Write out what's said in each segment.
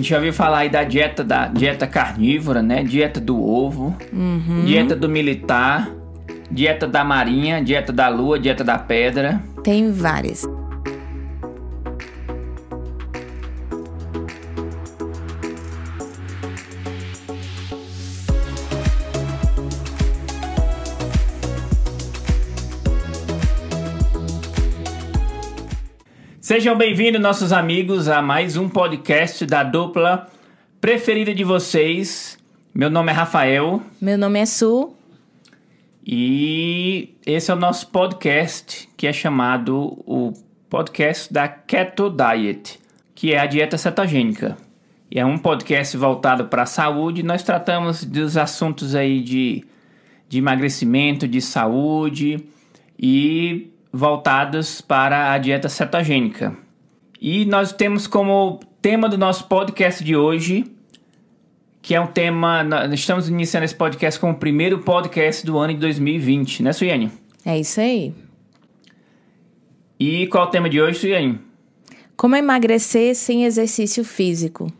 A gente já ouviu falar aí da dieta da dieta carnívora, né? Dieta do ovo, dieta do militar, dieta da marinha, dieta da lua, dieta da pedra. Tem várias. Sejam bem-vindos, nossos amigos, a mais um podcast da dupla preferida de vocês. Meu nome é Rafael Meu nome é Su. e esse é o nosso podcast que é chamado o podcast da Keto Diet, que é a dieta cetogênica. E é um podcast voltado para a saúde. Nós tratamos dos assuntos aí de, de emagrecimento, de saúde e voltados para a dieta cetogênica. E nós temos como tema do nosso podcast de hoje, que é um tema. Nós estamos iniciando esse podcast como o primeiro podcast do ano de 2020, né, Suiane? É isso aí. E qual é o tema de hoje, Suiane? Como emagrecer sem exercício físico?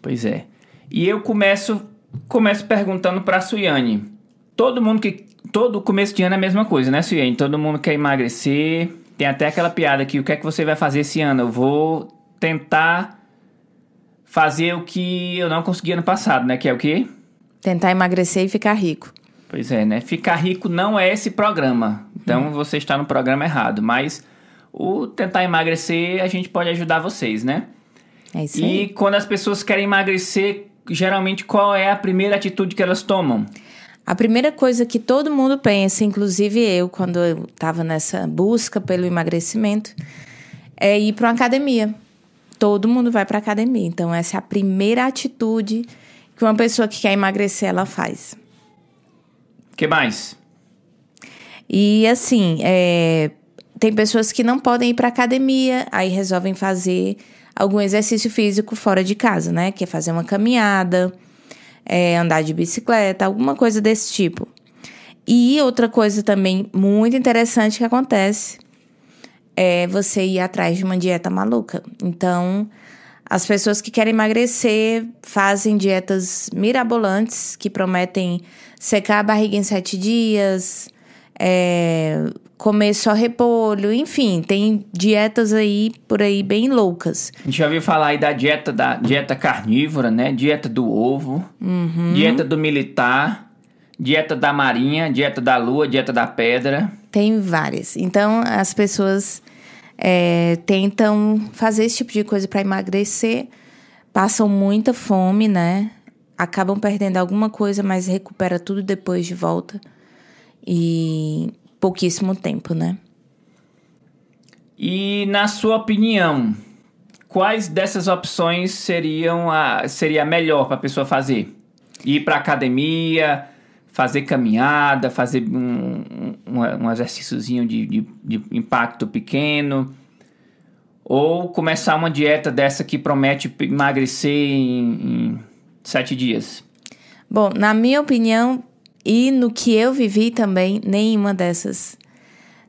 Pois é. E eu começo começo perguntando para a Suiane. Todo mundo que todo começo de ano é a mesma coisa, né, Suiane? Todo mundo quer emagrecer. Tem até aquela piada que o que é que você vai fazer esse ano? Eu vou tentar fazer o que eu não consegui ano passado, né? Que é o quê? Tentar emagrecer e ficar rico. Pois é, né? Ficar rico não é esse programa. Então você está no programa errado. Mas o tentar emagrecer, a gente pode ajudar vocês, né? É isso E aí. quando as pessoas querem emagrecer, geralmente qual é a primeira atitude que elas tomam? A primeira coisa que todo mundo pensa, inclusive eu, quando eu estava nessa busca pelo emagrecimento, é ir para uma academia. Todo mundo vai para academia. Então, essa é a primeira atitude que uma pessoa que quer emagrecer ela faz. O que mais? E assim, é, tem pessoas que não podem ir para academia, aí resolvem fazer algum exercício físico fora de casa, né? Que é fazer uma caminhada, é, andar de bicicleta, alguma coisa desse tipo. E outra coisa também muito interessante que acontece é você ir atrás de uma dieta maluca. Então, as pessoas que querem emagrecer fazem dietas mirabolantes que prometem secar a barriga em sete dias, é, comer só repolho, enfim, tem dietas aí por aí bem loucas. A gente já ouviu falar aí da dieta da dieta carnívora, né? Dieta do ovo, dieta do militar, dieta da marinha, dieta da lua, dieta da pedra. Tem várias. Então, as pessoas é, tentam fazer esse tipo de coisa para emagrecer, passam muita fome, né? Acabam perdendo alguma coisa, mas recupera tudo depois de volta. E pouquíssimo tempo, né? E na sua opinião, quais dessas opções seriam a seria melhor para a pessoa fazer? Ir para academia, fazer caminhada, fazer um, um, um exercíciozinho de, de, de impacto pequeno, ou começar uma dieta dessa que promete emagrecer em, em sete dias? Bom, na minha opinião e no que eu vivi também, nenhuma dessas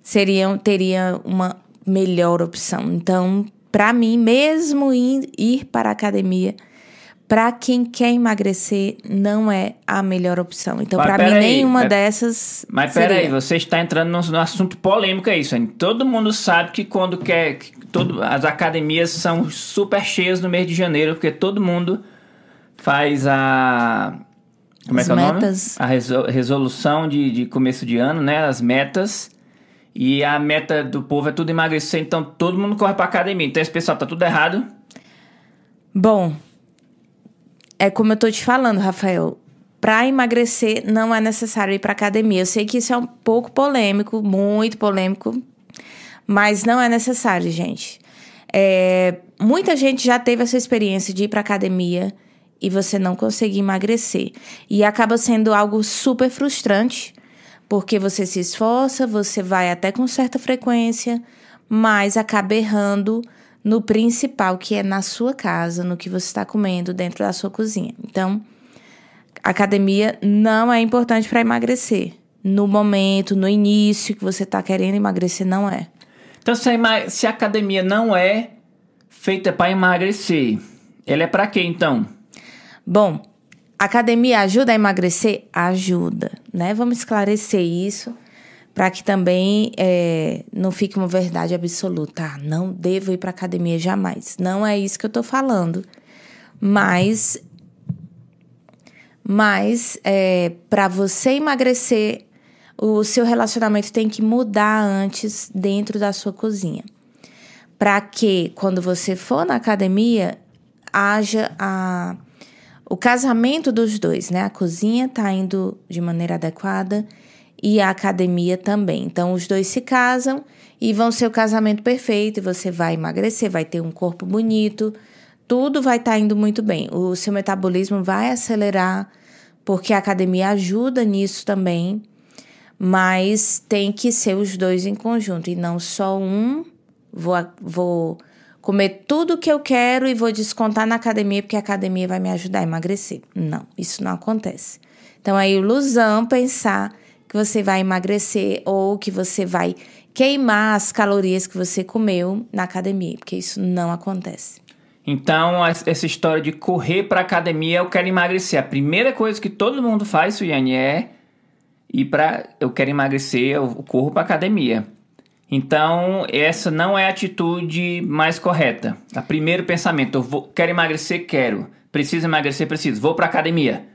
seriam teria uma melhor opção. Então, para mim, mesmo ir, ir para a academia, para quem quer emagrecer, não é a melhor opção. Então, Mas para mim, peraí, nenhuma pe- dessas. Mas seria. peraí, você está entrando num, num assunto polêmico aí, Sônia. Todo mundo sabe que quando quer. que todo, as academias são super cheias no mês de janeiro, porque todo mundo faz a. Como As é que é o nome? metas. A reso- resolução de, de começo de ano, né? As metas. E a meta do povo é tudo emagrecer, então todo mundo corre pra academia. Então esse pessoal tá tudo errado. Bom, é como eu tô te falando, Rafael. Para emagrecer, não é necessário ir para academia. Eu sei que isso é um pouco polêmico, muito polêmico, mas não é necessário, gente. É, muita gente já teve essa experiência de ir para academia e você não conseguir emagrecer. E acaba sendo algo super frustrante, porque você se esforça, você vai até com certa frequência, mas acaba errando no principal, que é na sua casa, no que você está comendo dentro da sua cozinha. Então, academia não é importante para emagrecer. No momento, no início que você está querendo emagrecer, não é. Então, se a, se a academia não é feita para emagrecer, Ele é para quê então? Bom, academia ajuda a emagrecer? Ajuda, né? Vamos esclarecer isso para que também é, não fique uma verdade absoluta. Ah, não devo ir para academia jamais. Não é isso que eu estou falando. Mas, mas é, para você emagrecer, o seu relacionamento tem que mudar antes dentro da sua cozinha. Para que quando você for na academia, haja a, o casamento dos dois, né? A cozinha está indo de maneira adequada e a academia também. Então, os dois se casam e vão ser o casamento perfeito. E você vai emagrecer, vai ter um corpo bonito, tudo vai estar tá indo muito bem. O seu metabolismo vai acelerar, porque a academia ajuda nisso também. Mas tem que ser os dois em conjunto e não só um. Vou, vou comer tudo que eu quero e vou descontar na academia porque a academia vai me ajudar a emagrecer. Não, isso não acontece. Então é ilusão pensar que você vai emagrecer ou que você vai queimar as calorias que você comeu na academia, porque isso não acontece. Então, essa história de correr para academia, eu quero emagrecer. A primeira coisa que todo mundo faz, Suiane, é ir para eu quero emagrecer, eu corro para academia. Então, essa não é a atitude mais correta. O primeiro pensamento, eu vou, quero emagrecer, quero. Preciso emagrecer, preciso. Vou para academia.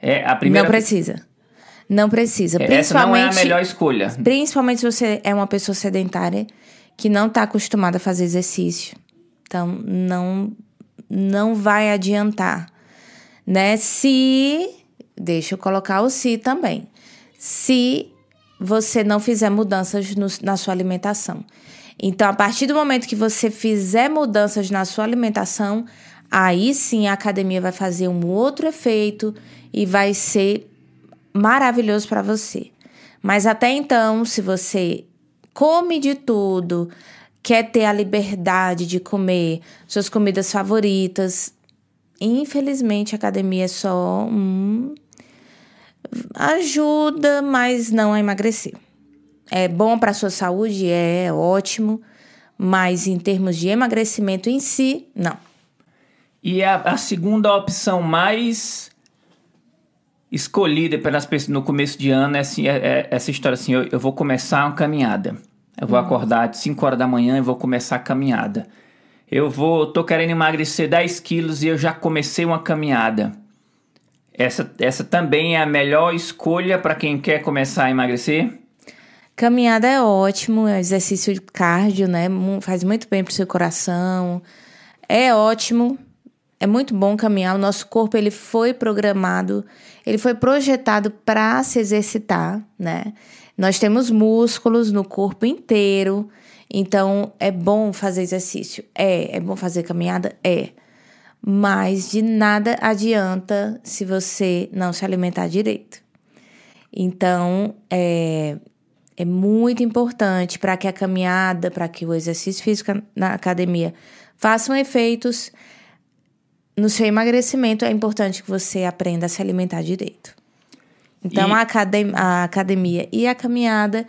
É a primeira. Não precisa. Não precisa. Essa não é a melhor escolha. Principalmente se você é uma pessoa sedentária que não está acostumada a fazer exercício. Então, não, não vai adiantar. Né? Se. Deixa eu colocar o se também. Se você não fizer mudanças no, na sua alimentação. Então, a partir do momento que você fizer mudanças na sua alimentação, aí sim a academia vai fazer um outro efeito e vai ser maravilhoso para você. Mas até então, se você come de tudo, quer ter a liberdade de comer suas comidas favoritas, infelizmente a academia é só um ajuda, mas não a emagrecer. É bom para a sua saúde, é ótimo, mas em termos de emagrecimento em si, não. E a, a segunda opção mais escolhida pelas pessoas no começo de ano é, assim, é, é essa história assim: eu, eu, vou começar uma caminhada. Eu vou hum. acordar de 5 horas da manhã e vou começar a caminhada. Eu vou, tô querendo emagrecer 10 quilos e eu já comecei uma caminhada. Essa, essa também é a melhor escolha para quem quer começar a emagrecer? Caminhada é ótimo, é exercício de cardio, né? Faz muito bem para o seu coração. É ótimo, é muito bom caminhar. O nosso corpo ele foi programado, ele foi projetado para se exercitar, né? Nós temos músculos no corpo inteiro, então é bom fazer exercício. É, é bom fazer caminhada, é mas de nada adianta se você não se alimentar direito. Então, é, é muito importante para que a caminhada, para que o exercício físico na academia façam efeitos no seu emagrecimento, é importante que você aprenda a se alimentar direito. Então, e... a, academia, a academia e a caminhada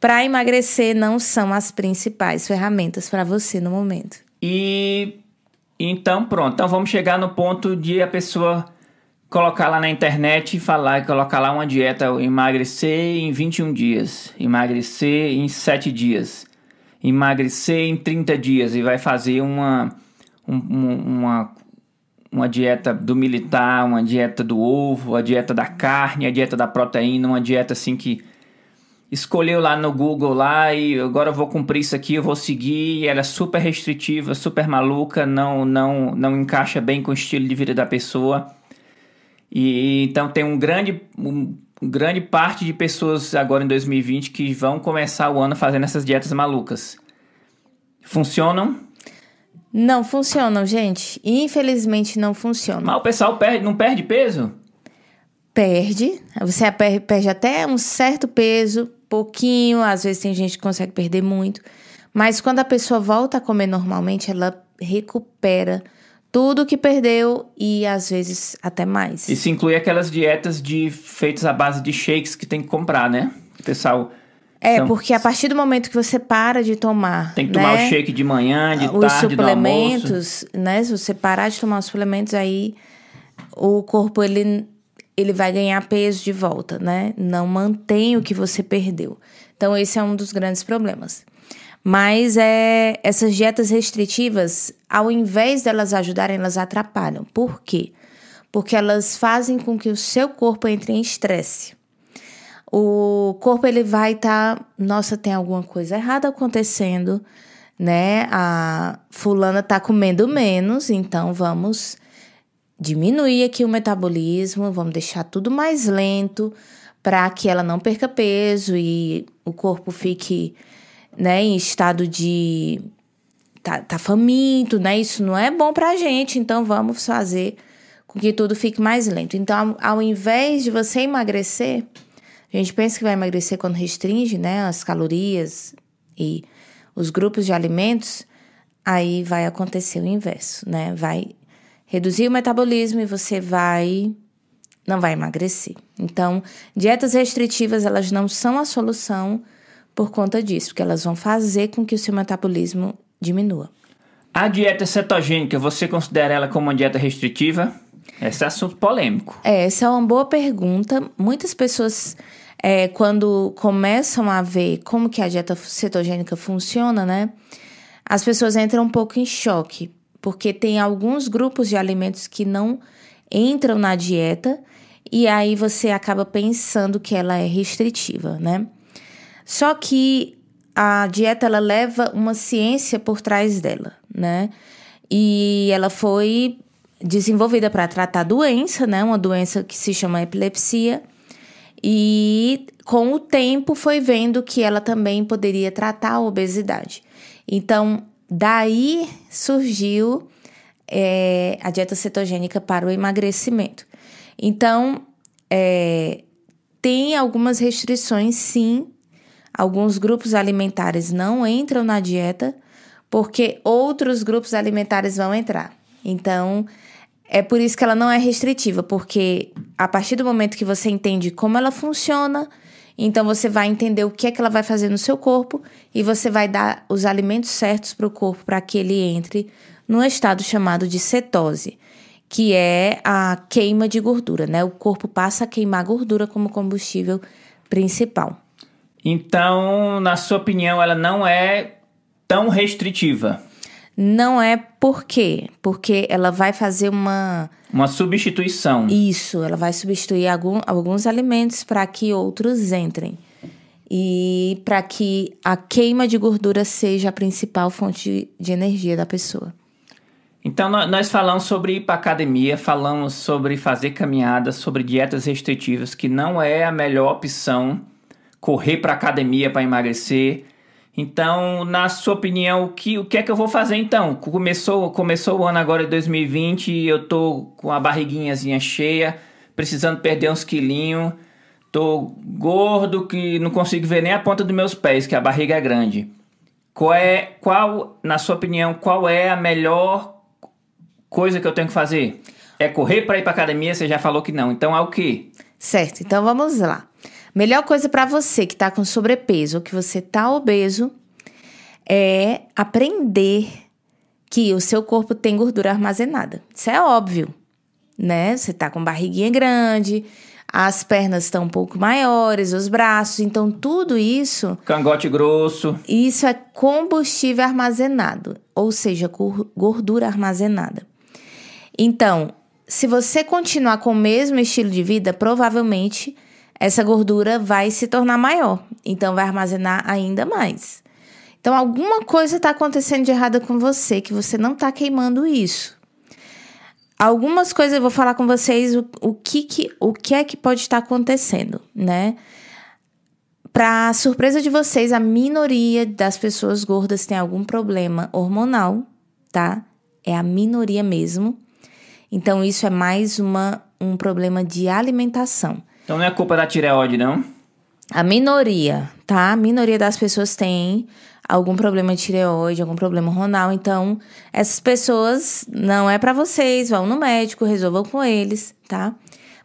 para emagrecer não são as principais ferramentas para você no momento. E então, pronto. Então, vamos chegar no ponto de a pessoa colocar lá na internet e falar, colocar lá uma dieta, emagrecer em 21 dias, emagrecer em 7 dias, emagrecer em 30 dias e vai fazer uma, um, uma, uma dieta do militar, uma dieta do ovo, a dieta da carne, a dieta da proteína, uma dieta assim que escolheu lá no Google lá e agora eu vou cumprir isso aqui, eu vou seguir, ela é super restritiva, super maluca, não não não encaixa bem com o estilo de vida da pessoa. E então tem um grande um, grande parte de pessoas agora em 2020 que vão começar o ano fazendo essas dietas malucas. Funcionam? Não funcionam, gente. Infelizmente não funcionam. Mas o pessoal perde, não perde peso? Perde. Você perde até um certo peso, pouquinho, às vezes tem gente que consegue perder muito. Mas quando a pessoa volta a comer normalmente, ela recupera tudo que perdeu e às vezes até mais. Isso inclui aquelas dietas de feitas à base de shakes que tem que comprar, né? O pessoal É, São- porque a partir do momento que você para de tomar. Tem que tomar né, o shake de manhã, de os tarde, do almoço. suplementos, né? Se você parar de tomar os suplementos, aí o corpo ele, ele vai ganhar peso de volta, né? Não mantém o que você perdeu. Então, esse é um dos grandes problemas. Mas é, essas dietas restritivas, ao invés delas ajudarem, elas atrapalham. Por quê? Porque elas fazem com que o seu corpo entre em estresse. O corpo ele vai estar, tá, nossa, tem alguma coisa errada acontecendo, né? A fulana tá comendo menos, então vamos diminuir aqui o metabolismo, vamos deixar tudo mais lento para que ela não perca peso e o corpo fique, né, em estado de tá, tá faminto, né? Isso não é bom pra gente, então vamos fazer com que tudo fique mais lento. Então, ao, invés de você emagrecer, a gente pensa que vai emagrecer quando restringe, né, as calorias e os grupos de alimentos, aí vai acontecer o inverso, né? Vai reduzir o metabolismo e você vai não vai emagrecer. Então, dietas restritivas, elas não são a solução por conta disso, porque elas vão fazer com que o seu metabolismo diminua. A dieta cetogênica, você considera ela como uma dieta restritiva? Esse é assunto polêmico. É, essa é uma boa pergunta. Muitas pessoas, é, quando começam a ver como que a dieta cetogênica funciona, né? As pessoas entram um pouco em choque, porque tem alguns grupos de alimentos que não entram na dieta e aí você acaba pensando que ela é restritiva, né? Só que a dieta ela leva uma ciência por trás dela, né? E ela foi desenvolvida para tratar doença, né? Uma doença que se chama epilepsia. E com o tempo foi vendo que ela também poderia tratar a obesidade. Então, daí surgiu é, a dieta cetogênica para o emagrecimento. Então, é, tem algumas restrições, sim. Alguns grupos alimentares não entram na dieta, porque outros grupos alimentares vão entrar. Então, é por isso que ela não é restritiva, porque a partir do momento que você entende como ela funciona, então você vai entender o que é que ela vai fazer no seu corpo e você vai dar os alimentos certos para o corpo para que ele entre num estado chamado de cetose, que é a queima de gordura, né? O corpo passa a queimar gordura como combustível principal. Então, na sua opinião, ela não é tão restritiva? Não é por quê? Porque ela vai fazer uma. Uma substituição. Isso, ela vai substituir algum, alguns alimentos para que outros entrem. E para que a queima de gordura seja a principal fonte de energia da pessoa. Então, nós falamos sobre ir para academia, falamos sobre fazer caminhadas, sobre dietas restritivas, que não é a melhor opção correr para academia para emagrecer. Então, na sua opinião, o que, o que é que eu vou fazer então? Começou, começou o ano agora de 2020 e eu tô com a barriguinhazinha cheia, precisando perder uns quilinhos. Tô gordo que não consigo ver nem a ponta dos meus pés, que a barriga é grande. Qual é, qual, na sua opinião, qual é a melhor coisa que eu tenho que fazer? É correr para ir para academia? Você já falou que não. Então é o quê? Certo. Então vamos lá. Melhor coisa para você que está com sobrepeso ou que você está obeso é aprender que o seu corpo tem gordura armazenada. Isso é óbvio, né? Você tá com barriguinha grande, as pernas estão um pouco maiores, os braços, então tudo isso. Cangote grosso. Isso é combustível armazenado, ou seja, gordura armazenada. Então, se você continuar com o mesmo estilo de vida, provavelmente essa gordura vai se tornar maior, então vai armazenar ainda mais. Então, alguma coisa está acontecendo de errada com você, que você não está queimando isso. Algumas coisas eu vou falar com vocês o, o, que, que, o que é que pode estar acontecendo, né? Para surpresa de vocês, a minoria das pessoas gordas tem algum problema hormonal, tá? É a minoria mesmo. Então, isso é mais uma, um problema de alimentação. Então, não é culpa da tireoide, não? A minoria, tá? A minoria das pessoas tem algum problema de tireoide, algum problema hormonal. Então, essas pessoas não é para vocês, vão no médico, resolvam com eles, tá?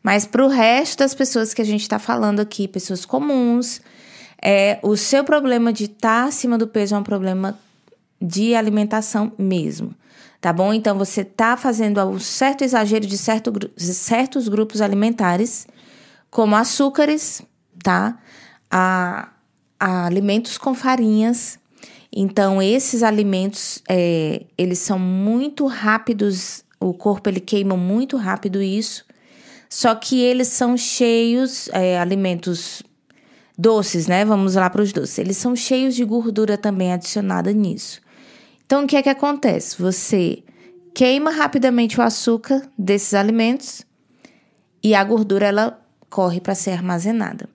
Mas para o resto das pessoas que a gente está falando aqui, pessoas comuns, é o seu problema de estar tá acima do peso é um problema de alimentação mesmo. Tá bom? Então você tá fazendo um certo exagero de, certo, de certos grupos alimentares, como açúcares, tá? A, a alimentos com farinhas. Então, esses alimentos, é, eles são muito rápidos, o corpo ele queima muito rápido isso. Só que eles são cheios, é, alimentos doces, né? Vamos lá para os doces. Eles são cheios de gordura também adicionada nisso. Então, o que é que acontece? Você queima rapidamente o açúcar desses alimentos e a gordura ela corre para ser armazenada.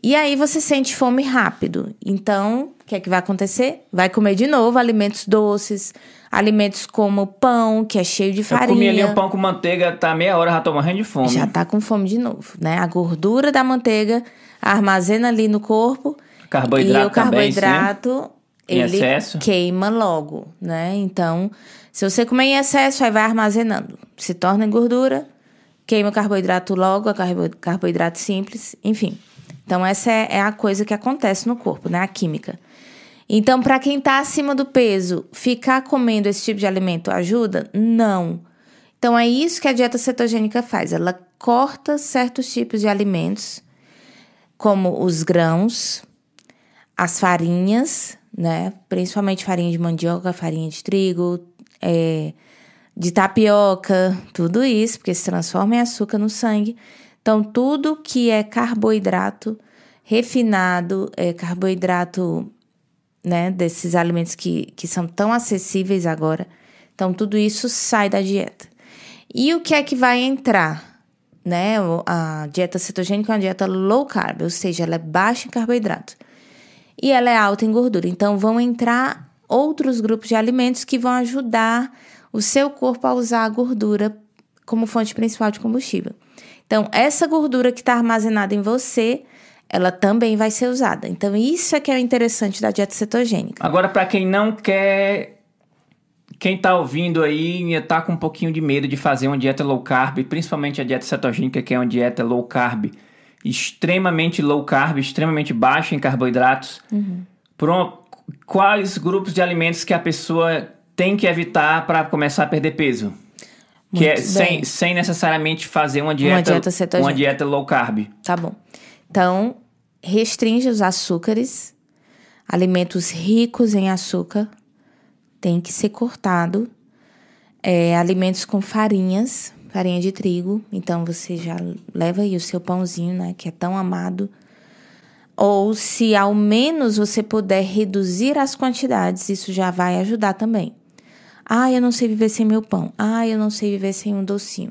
E aí você sente fome rápido. Então, o que é que vai acontecer? Vai comer de novo alimentos doces, alimentos como pão, que é cheio de farinha. Eu comi ali o pão com manteiga, tá meia hora, já tô morrendo de fome. Já tá com fome de novo, né? A gordura da manteiga armazena ali no corpo. Carboidrato e o carboidrato também, ele excesso. queima logo, né? Então, se você comer em excesso, aí vai armazenando. Se torna em gordura, queima o carboidrato logo, a carboidrato simples, enfim. Então, essa é, é a coisa que acontece no corpo, né? A química. Então, para quem está acima do peso, ficar comendo esse tipo de alimento ajuda? Não. Então, é isso que a dieta cetogênica faz. Ela corta certos tipos de alimentos, como os grãos, as farinhas, né? Principalmente farinha de mandioca, farinha de trigo, é, de tapioca, tudo isso, porque se transforma em açúcar no sangue. Então, tudo que é carboidrato refinado, é carboidrato, né, desses alimentos que, que são tão acessíveis agora. Então, tudo isso sai da dieta. E o que é que vai entrar? Né? A dieta cetogênica é uma dieta low carb, ou seja, ela é baixa em carboidrato e ela é alta em gordura. Então, vão entrar outros grupos de alimentos que vão ajudar o seu corpo a usar a gordura como fonte principal de combustível. Então, essa gordura que está armazenada em você, ela também vai ser usada. Então, isso é que é o interessante da dieta cetogênica. Agora, para quem não quer. Quem está ouvindo aí está com um pouquinho de medo de fazer uma dieta low carb, principalmente a dieta cetogênica, que é uma dieta low carb extremamente low carb, extremamente baixa em carboidratos, uhum. uma, quais grupos de alimentos que a pessoa tem que evitar para começar a perder peso? Muito que é sem, sem necessariamente fazer uma dieta, uma dieta cetogênica. Uma dieta low carb. Tá bom. Então, restringe os açúcares, alimentos ricos em açúcar, tem que ser cortado. É, alimentos com farinhas, farinha de trigo. Então você já leva aí o seu pãozinho, né, que é tão amado. Ou se ao menos você puder reduzir as quantidades, isso já vai ajudar também. Ah, eu não sei viver sem meu pão. Ah, eu não sei viver sem um docinho.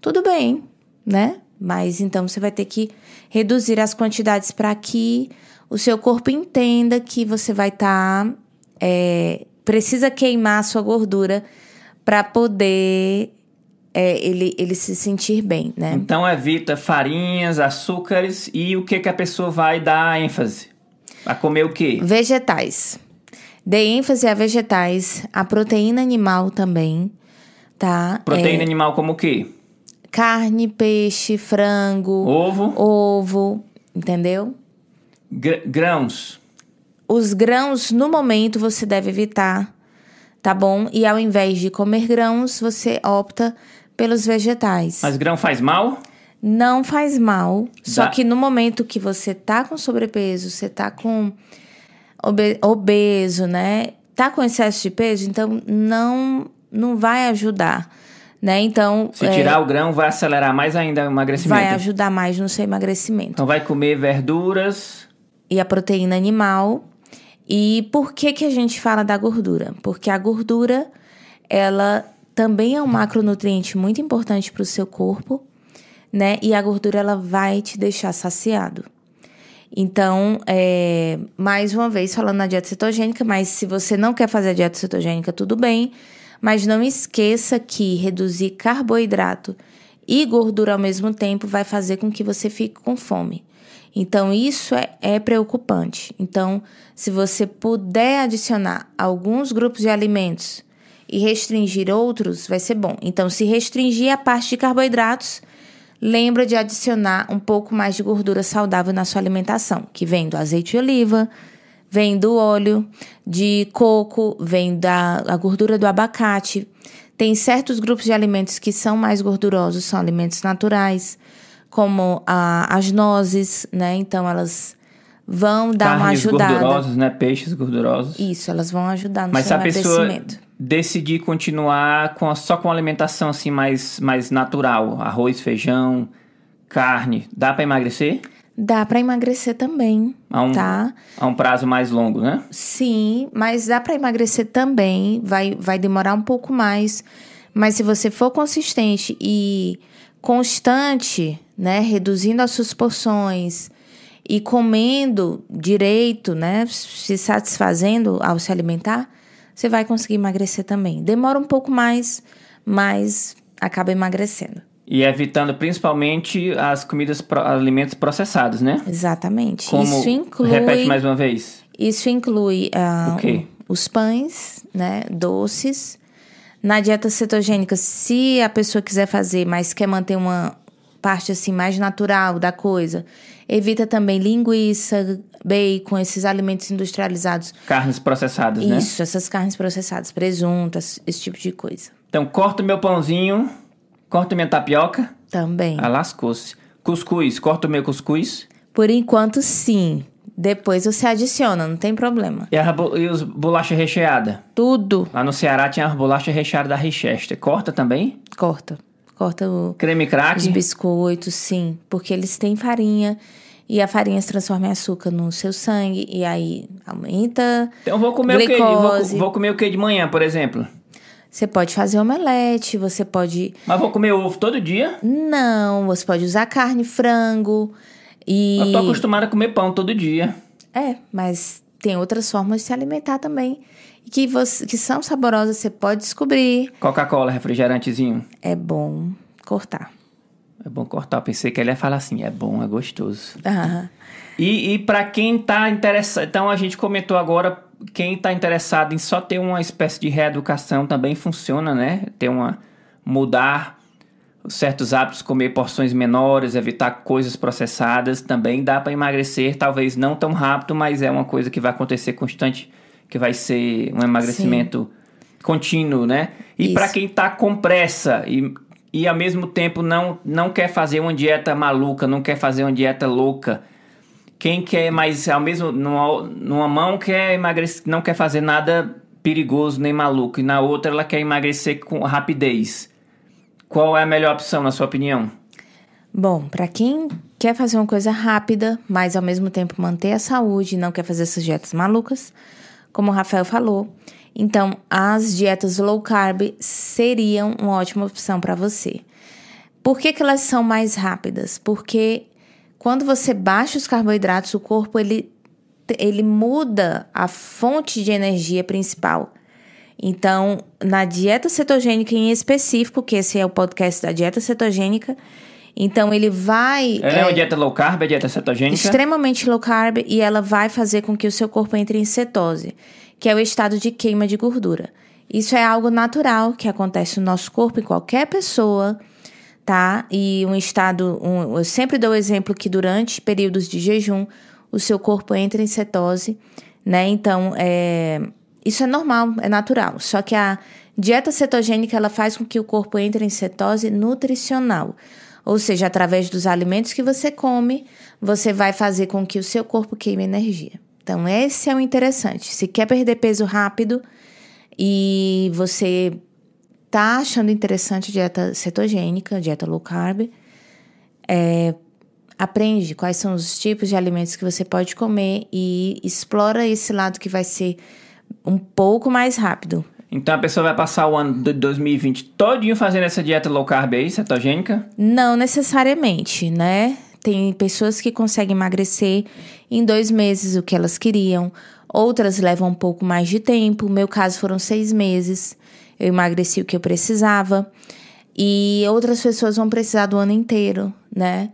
Tudo bem, né? Mas então você vai ter que reduzir as quantidades para que o seu corpo entenda que você vai estar. Tá, é, precisa queimar a sua gordura para poder é, ele, ele se sentir bem, né? Então evita farinhas, açúcares e o que, que a pessoa vai dar ênfase? A comer o quê? Vegetais. Dê ênfase a vegetais, a proteína animal também, tá? Proteína é, animal como o quê? Carne, peixe, frango. Ovo. Ovo, entendeu? Gr grãos. Os grãos, no momento, você deve evitar, tá bom? E ao invés de comer grãos, você opta pelos vegetais. Mas grão faz mal? Não faz mal. Só que no momento que você tá com sobrepeso, você tá com obeso, né? Tá com excesso de peso, então não não vai ajudar, né? Então, se tirar é, o grão vai acelerar mais ainda o emagrecimento. Vai ajudar mais no seu emagrecimento. Então vai comer verduras e a proteína animal. E por que que a gente fala da gordura? Porque a gordura ela também é um macronutriente muito importante para o seu corpo, né? E a gordura ela vai te deixar saciado. Então, é, mais uma vez falando na dieta cetogênica, mas se você não quer fazer a dieta cetogênica, tudo bem. Mas não esqueça que reduzir carboidrato e gordura ao mesmo tempo vai fazer com que você fique com fome. Então, isso é, é preocupante. Então, se você puder adicionar alguns grupos de alimentos e restringir outros, vai ser bom. Então, se restringir a parte de carboidratos, lembra de adicionar um pouco mais de gordura saudável na sua alimentação, que vem do azeite de oliva, vem do óleo de coco, vem da a gordura do abacate. Tem certos grupos de alimentos que são mais gordurosos, são alimentos naturais, como a, as nozes, né? Então elas vão dar uma Carnes ajudada. gordurosas, né? Peixes gordurosos. Isso, elas vão ajudar no Mas se seu a pessoa decidir continuar com só com alimentação assim mais, mais natural, arroz, feijão, carne, dá pra emagrecer? Dá pra emagrecer também, A um, tá? a um prazo mais longo, né? Sim, mas dá pra emagrecer também, vai, vai demorar um pouco mais. Mas se você for consistente e constante, né, reduzindo as suas porções e comendo direito, né, se satisfazendo ao se alimentar, você vai conseguir emagrecer também. Demora um pouco mais, mas acaba emagrecendo. E evitando principalmente as comidas, alimentos processados, né? Exatamente. Como, Isso inclui Repete mais uma vez. Isso inclui ah, O quê? os pães, né, doces. Na dieta cetogênica, se a pessoa quiser fazer, mas quer manter uma parte assim mais natural da coisa, evita também linguiça, bacon, esses alimentos industrializados. Carnes processadas, né? Isso, essas carnes processadas, presuntas, esse tipo de coisa. Então, corto meu pãozinho, corto minha tapioca. Também. Ah, lascou-se. Cuscuz, corto meu cuscuz. Por enquanto, sim. Depois você adiciona, não tem problema. E, a, e os bolacha recheada. Tudo Lá no Ceará tinha as bolachas recheadas da Richester. Corta também? corta. Corta o, Creme crack. Os biscoitos, sim, porque eles têm farinha e a farinha se transforma em açúcar no seu sangue e aí aumenta. Então vou comer o quê? Glicose. Vou, vou comer o quê de manhã, por exemplo? Você pode fazer omelete, você pode. Mas vou comer ovo todo dia. Não, você pode usar carne, frango e. Eu tô acostumado a comer pão todo dia. É, mas tem outras formas de se alimentar também. Que, você, que são saborosas, você pode descobrir. Coca-Cola, refrigerantezinho. É bom cortar. É bom cortar. Eu pensei que ele ia falar assim, é bom, é gostoso. Ah, E, e para quem tá interessado... Então, a gente comentou agora, quem tá interessado em só ter uma espécie de reeducação também funciona, né? Ter uma... Mudar certos hábitos, comer porções menores, evitar coisas processadas, também dá para emagrecer, talvez não tão rápido, mas é uma coisa que vai acontecer constante, que vai ser um emagrecimento contínuo, né? E para quem tá com pressa e, e ao mesmo tempo não, não quer fazer uma dieta maluca, não quer fazer uma dieta louca, quem quer, mas ao mesmo numa, numa mão quer emagrecer, não quer fazer nada perigoso nem maluco, e na outra ela quer emagrecer com rapidez. Qual é a melhor opção, na sua opinião? Bom, para quem quer fazer uma coisa rápida, mas ao mesmo tempo manter a saúde e não quer fazer essas dietas malucas, como o Rafael falou, então as dietas low carb seriam uma ótima opção para você. Por que, que elas são mais rápidas? Porque quando você baixa os carboidratos, o corpo ele, ele muda a fonte de energia principal. Então, na dieta cetogênica em específico, que esse é o podcast da dieta cetogênica, então ele vai Ela é, uma dieta low carb, é dieta cetogênica? extremamente low carb e ela vai fazer com que o seu corpo entre em cetose, que é o estado de queima de gordura. Isso é algo natural que acontece no nosso corpo em qualquer pessoa, tá? E um estado, um- eu sempre dou o exemplo que durante períodos de jejum o seu corpo entra em cetose, né? Então, é, isso é normal, é natural. Só que a dieta cetogênica ela faz com que o corpo entre em cetose nutricional. Ou seja, através dos alimentos que você come, você vai fazer com que o seu corpo queime energia. Então, esse é o interessante. Se quer perder peso rápido e você tá achando interessante a dieta cetogênica, dieta low carb, é, aprende quais são os tipos de alimentos que você pode comer e explora esse lado que vai ser um pouco mais rápido. Então a pessoa vai passar o ano de 2020 todinho fazendo essa dieta low carb aí, cetogênica? Não necessariamente, né? Tem pessoas que conseguem emagrecer em dois meses o que elas queriam, outras levam um pouco mais de tempo. No meu caso foram seis meses, eu emagreci o que eu precisava, e outras pessoas vão precisar do ano inteiro, né?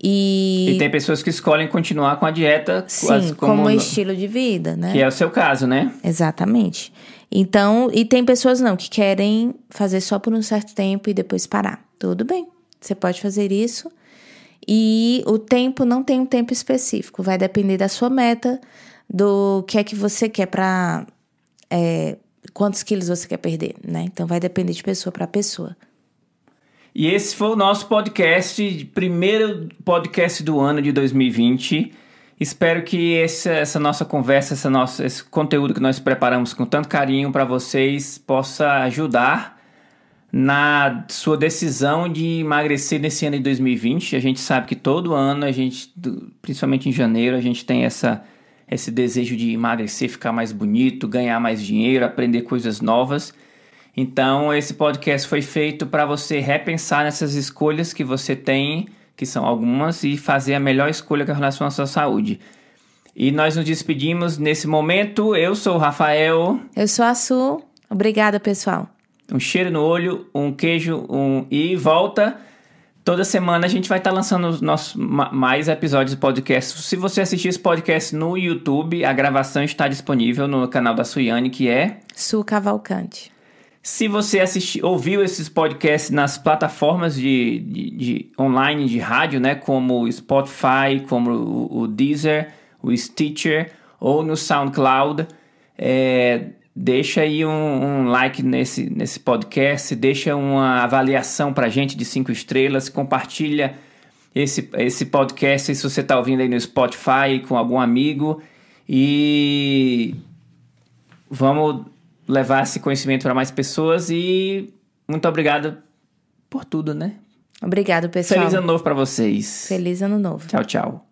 E, E, tem pessoas que escolhem continuar com a dieta sim, quase como, no- estilo de vida, né? que é o seu caso, né? Exatamente. Então, e tem pessoas não que querem fazer só por um certo tempo e depois parar. Tudo bem. você pode fazer isso. E o tempo não tem um tempo específico, vai depender da sua meta, do que é que você quer para é, quantos quilos você quer perder, né? Então vai depender de pessoa para pessoa. E esse foi o nosso podcast, primeiro podcast do ano de 2020. Espero que esse, essa nossa conversa, essa nossa, esse conteúdo que nós preparamos com tanto carinho para vocês possa ajudar na sua decisão de emagrecer nesse ano de 2020. A gente sabe que todo ano, a gente, principalmente em janeiro, a gente tem essa, esse desejo de emagrecer, ficar mais bonito, ganhar mais dinheiro, aprender coisas novas. Então, esse podcast foi feito para você repensar nessas escolhas que você tem, que são algumas, e fazer a melhor escolha com relação à sua saúde. E nós nos despedimos nesse momento. Eu sou o Rafael. Eu sou a Su. Obrigada, pessoal. Um cheiro no olho, um queijo um... e volta. Toda semana a gente vai estar tá lançando os nossos mais episódios de podcast. Se você assistir esse podcast no YouTube, a gravação está disponível no canal da Suiane, que é Su Cavalcante. Se você assistiu, ouviu esses podcasts nas plataformas de, de, de, online de rádio, né, como o Spotify, como o, o, Deezer, o Stitcher ou no SoundCloud, é, deixa aí um, um, like nesse, nesse podcast, deixa uma avaliação para gente de cinco estrelas, compartilha esse, esse podcast se você está ouvindo aí no Spotify com algum amigo e vamos levar esse conhecimento para mais pessoas e muito obrigado por tudo, né? Obrigado, pessoal. Feliz ano novo para vocês. Feliz ano novo. Tchau, tchau.